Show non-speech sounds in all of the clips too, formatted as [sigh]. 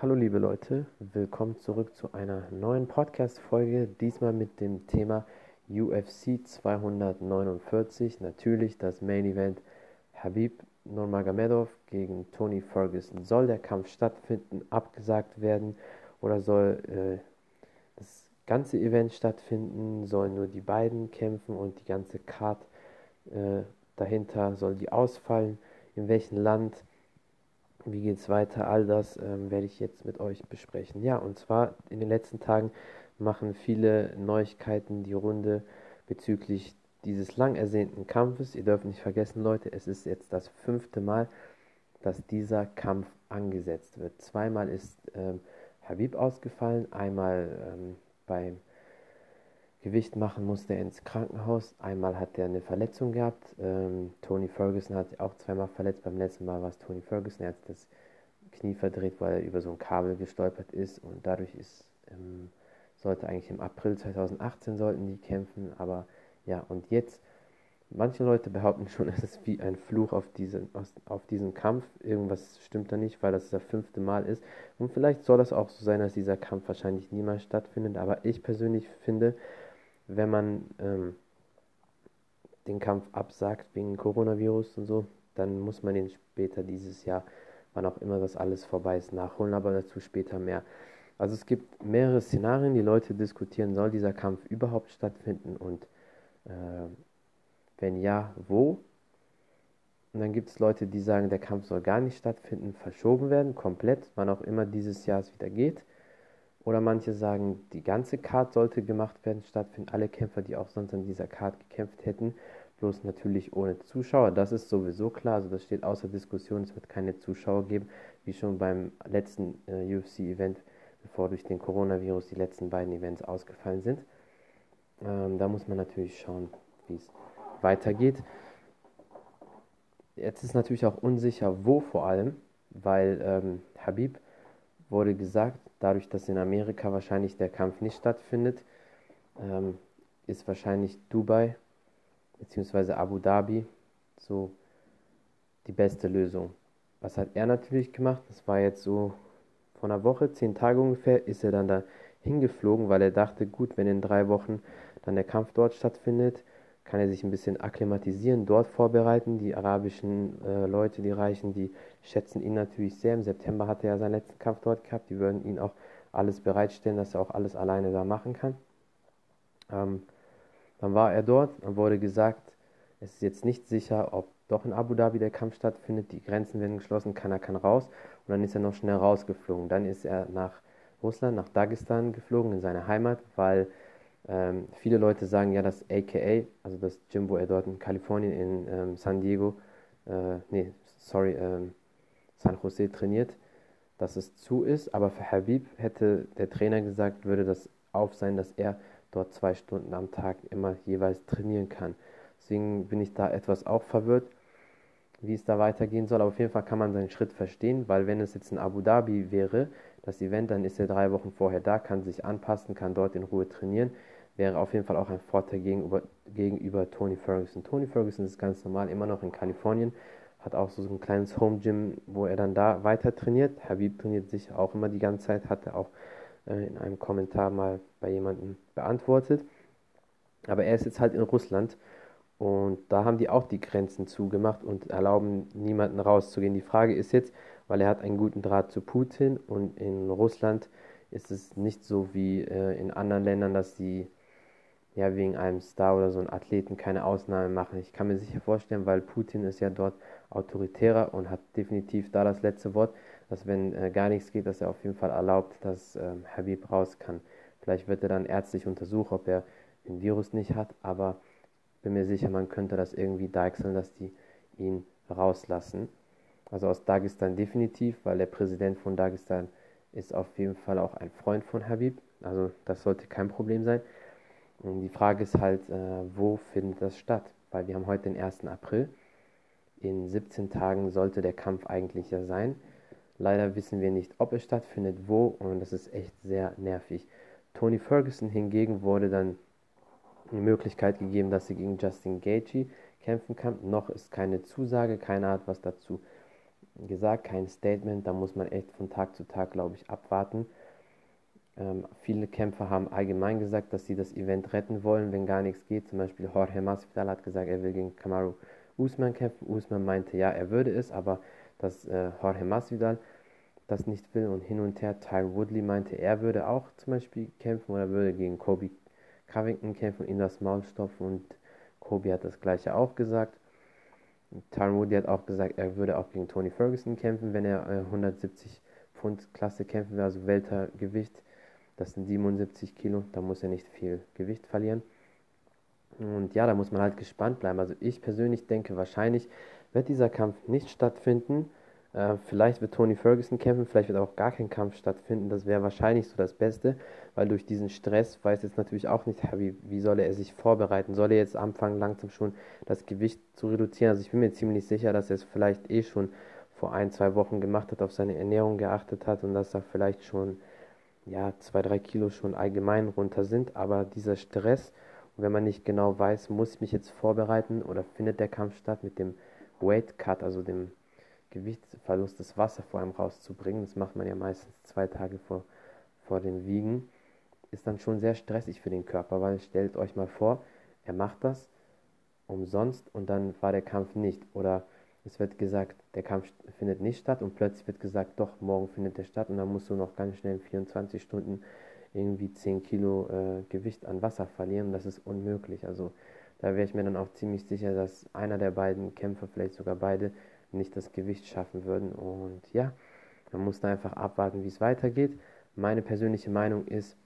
Hallo liebe Leute, willkommen zurück zu einer neuen Podcast-Folge, diesmal mit dem Thema UFC 249. Natürlich das Main Event Habib Nurmagomedov gegen Tony Ferguson. Soll der Kampf stattfinden, abgesagt werden oder soll äh, das ganze Event stattfinden? Sollen nur die beiden kämpfen und die ganze Card äh, dahinter, soll die ausfallen? In welchem Land? Wie geht es weiter? All das ähm, werde ich jetzt mit euch besprechen. Ja, und zwar in den letzten Tagen machen viele Neuigkeiten die Runde bezüglich dieses lang ersehnten Kampfes. Ihr dürft nicht vergessen, Leute, es ist jetzt das fünfte Mal, dass dieser Kampf angesetzt wird. Zweimal ist ähm, Habib ausgefallen, einmal ähm, beim Gewicht machen musste er ins Krankenhaus. Einmal hat er eine Verletzung gehabt. Ähm, Tony Ferguson hat auch zweimal verletzt. Beim letzten Mal war es Tony Ferguson. Er hat das Knie verdreht, weil er über so ein Kabel gestolpert ist und dadurch ist, ähm, sollte eigentlich im April 2018 sollten die kämpfen, aber ja, und jetzt, manche Leute behaupten schon, [laughs] es ist wie ein Fluch auf, diese, auf diesen Kampf. Irgendwas stimmt da nicht, weil das das fünfte Mal ist. Und vielleicht soll das auch so sein, dass dieser Kampf wahrscheinlich niemals stattfindet, aber ich persönlich finde, wenn man ähm, den Kampf absagt wegen Coronavirus und so, dann muss man ihn später dieses Jahr, wann auch immer das alles vorbei ist, nachholen, aber dazu später mehr. Also es gibt mehrere Szenarien, die Leute diskutieren, soll dieser Kampf überhaupt stattfinden und äh, wenn ja, wo? Und dann gibt es Leute, die sagen, der Kampf soll gar nicht stattfinden, verschoben werden, komplett, wann auch immer dieses Jahr es wieder geht. Oder manche sagen, die ganze Card sollte gemacht werden, stattfinden. Alle Kämpfer, die auch sonst an dieser Card gekämpft hätten, bloß natürlich ohne Zuschauer. Das ist sowieso klar, also das steht außer Diskussion. Es wird keine Zuschauer geben, wie schon beim letzten äh, UFC-Event, bevor durch den Coronavirus die letzten beiden Events ausgefallen sind. Ähm, da muss man natürlich schauen, wie es weitergeht. Jetzt ist natürlich auch unsicher, wo vor allem, weil ähm, Habib wurde gesagt, dadurch, dass in Amerika wahrscheinlich der Kampf nicht stattfindet, ähm, ist wahrscheinlich Dubai bzw. Abu Dhabi so die beste Lösung. Was hat er natürlich gemacht? Das war jetzt so vor einer Woche, zehn Tage ungefähr, ist er dann da hingeflogen, weil er dachte, gut, wenn in drei Wochen dann der Kampf dort stattfindet, kann er sich ein bisschen akklimatisieren, dort vorbereiten. Die arabischen äh, Leute, die Reichen, die schätzen ihn natürlich sehr. Im September hat er ja seinen letzten Kampf dort gehabt. Die würden ihn auch alles bereitstellen, dass er auch alles alleine da machen kann. Ähm, dann war er dort, dann wurde gesagt, es ist jetzt nicht sicher, ob doch in Abu Dhabi der Kampf stattfindet. Die Grenzen werden geschlossen, keiner kann raus. Und dann ist er noch schnell rausgeflogen. Dann ist er nach Russland, nach Dagestan geflogen, in seine Heimat, weil ähm, viele Leute sagen ja, dass AKA, also das wo er dort in Kalifornien, in ähm, San Diego, äh, nee, sorry, ähm, San Jose trainiert, dass es zu ist. Aber für Habib hätte der Trainer gesagt, würde das auf sein, dass er dort zwei Stunden am Tag immer jeweils trainieren kann. Deswegen bin ich da etwas auch verwirrt, wie es da weitergehen soll. Aber auf jeden Fall kann man seinen Schritt verstehen, weil wenn es jetzt in Abu Dhabi wäre, das Event, dann ist er drei Wochen vorher da, kann sich anpassen, kann dort in Ruhe trainieren wäre auf jeden Fall auch ein Vorteil gegenüber, gegenüber Tony Ferguson. Tony Ferguson ist ganz normal immer noch in Kalifornien, hat auch so ein kleines Home Gym, wo er dann da weiter trainiert. Habib trainiert sich auch immer die ganze Zeit, hat er auch äh, in einem Kommentar mal bei jemandem beantwortet. Aber er ist jetzt halt in Russland und da haben die auch die Grenzen zugemacht und erlauben niemanden rauszugehen. Die Frage ist jetzt, weil er hat einen guten Draht zu Putin und in Russland ist es nicht so wie äh, in anderen Ländern, dass die ja wegen einem Star oder so einem Athleten keine Ausnahme machen. Ich kann mir sicher vorstellen, weil Putin ist ja dort autoritärer und hat definitiv da das letzte Wort, dass wenn äh, gar nichts geht, dass er auf jeden Fall erlaubt, dass ähm, Habib raus kann. Vielleicht wird er dann ärztlich untersucht, ob er den Virus nicht hat, aber bin mir sicher, man könnte das irgendwie deichseln, dass die ihn rauslassen. Also aus Dagestan definitiv, weil der Präsident von Dagestan ist auf jeden Fall auch ein Freund von Habib. Also das sollte kein Problem sein. Und die Frage ist halt, äh, wo findet das statt? Weil wir haben heute den 1. April. In 17 Tagen sollte der Kampf eigentlich ja sein. Leider wissen wir nicht, ob es stattfindet, wo, und das ist echt sehr nervig. Tony Ferguson hingegen wurde dann die Möglichkeit gegeben, dass sie gegen Justin Gaethje kämpfen kann. Noch ist keine Zusage, keiner hat was dazu gesagt, kein Statement, da muss man echt von Tag zu Tag, glaube ich, abwarten. Ähm, viele Kämpfer haben allgemein gesagt, dass sie das Event retten wollen, wenn gar nichts geht. Zum Beispiel Jorge Masvidal hat gesagt, er will gegen Kamaru Usman kämpfen. Usman meinte, ja, er würde es, aber dass äh, Jorge Masvidal das nicht will und hin und her. Tyre Woodley meinte, er würde auch zum Beispiel kämpfen oder würde gegen Kobe Covington kämpfen ihm das Maul stopfen und Kobe hat das gleiche auch gesagt. Tyron Woodley hat auch gesagt, er würde auch gegen Tony Ferguson kämpfen, wenn er äh, 170 Pfund Klasse kämpfen will, also Weltergewicht. Das sind 77 Kilo, da muss er nicht viel Gewicht verlieren. Und ja, da muss man halt gespannt bleiben. Also ich persönlich denke, wahrscheinlich wird dieser Kampf nicht stattfinden. Äh, vielleicht wird Tony Ferguson kämpfen, vielleicht wird auch gar kein Kampf stattfinden. Das wäre wahrscheinlich so das Beste, weil durch diesen Stress weiß jetzt natürlich auch nicht, wie, wie soll er sich vorbereiten? Soll er jetzt anfangen, langsam schon das Gewicht zu reduzieren? Also ich bin mir ziemlich sicher, dass er es vielleicht eh schon vor ein, zwei Wochen gemacht hat, auf seine Ernährung geachtet hat und dass er vielleicht schon ja, zwei, drei Kilo schon allgemein runter sind. Aber dieser Stress, wenn man nicht genau weiß, muss ich mich jetzt vorbereiten oder findet der Kampf statt mit dem Weight Cut, also dem Gewichtsverlust des Wasser vor allem rauszubringen, das macht man ja meistens zwei Tage vor, vor dem Wiegen, ist dann schon sehr stressig für den Körper, weil stellt euch mal vor, er macht das umsonst und dann war der Kampf nicht. Oder es wird gesagt, der Kampf findet nicht statt und plötzlich wird gesagt, doch, morgen findet er statt und dann musst du noch ganz schnell in 24 Stunden irgendwie 10 Kilo äh, Gewicht an Wasser verlieren. Das ist unmöglich. Also da wäre ich mir dann auch ziemlich sicher, dass einer der beiden Kämpfer, vielleicht sogar beide, nicht das Gewicht schaffen würden. Und ja, man muss da einfach abwarten, wie es weitergeht. Meine persönliche Meinung ist,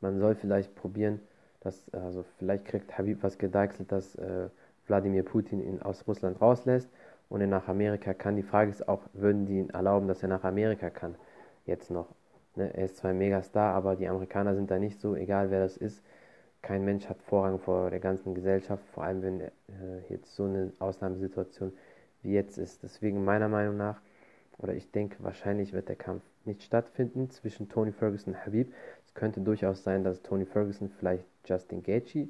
man soll vielleicht probieren, dass, also vielleicht kriegt Habib was gedeichselt, dass äh, Wladimir Putin ihn aus Russland rauslässt und er nach Amerika kann. Die Frage ist auch, würden die ihn erlauben, dass er nach Amerika kann? Jetzt noch. Ne? Er ist zwar ein Megastar, aber die Amerikaner sind da nicht so, egal wer das ist. Kein Mensch hat Vorrang vor der ganzen Gesellschaft, vor allem wenn äh, jetzt so eine Ausnahmesituation wie jetzt ist. Deswegen meiner Meinung nach, oder ich denke, wahrscheinlich wird der Kampf nicht stattfinden zwischen Tony Ferguson und Habib. Es könnte durchaus sein, dass Tony Ferguson vielleicht Justin Gaethje,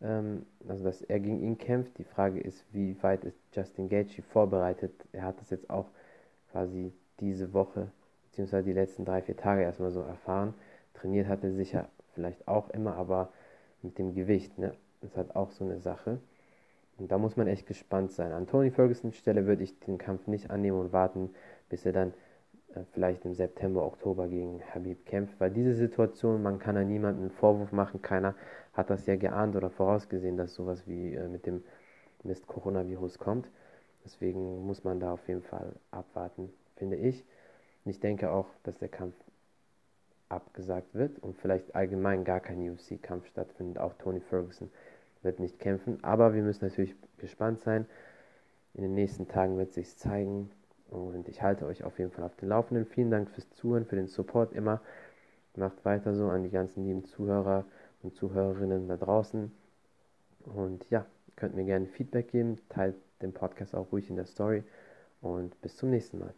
also dass er gegen ihn kämpft. Die Frage ist, wie weit ist Justin Gaethje vorbereitet? Er hat das jetzt auch quasi diese Woche, beziehungsweise die letzten drei, vier Tage erstmal so erfahren. Trainiert hat er sicher vielleicht auch immer, aber mit dem Gewicht, ne? Das ist halt auch so eine Sache. Und da muss man echt gespannt sein. An Tony Fergusons Stelle würde ich den Kampf nicht annehmen und warten, bis er dann äh, vielleicht im September, Oktober gegen Habib kämpft. Weil diese Situation, man kann da niemandem einen Vorwurf machen. Keiner hat das ja geahnt oder vorausgesehen, dass sowas wie äh, mit dem Mist Coronavirus kommt. Deswegen muss man da auf jeden Fall abwarten, finde ich. Und ich denke auch, dass der Kampf abgesagt wird und vielleicht allgemein gar kein UFC-Kampf stattfindet. Auch Tony Ferguson wird nicht kämpfen. Aber wir müssen natürlich gespannt sein. In den nächsten Tagen wird sich zeigen. Und ich halte euch auf jeden Fall auf den Laufenden. Vielen Dank fürs Zuhören, für den Support immer. Macht weiter so an die ganzen lieben Zuhörer und Zuhörerinnen da draußen. Und ja, könnt mir gerne Feedback geben. Teilt den Podcast auch ruhig in der Story. Und bis zum nächsten Mal.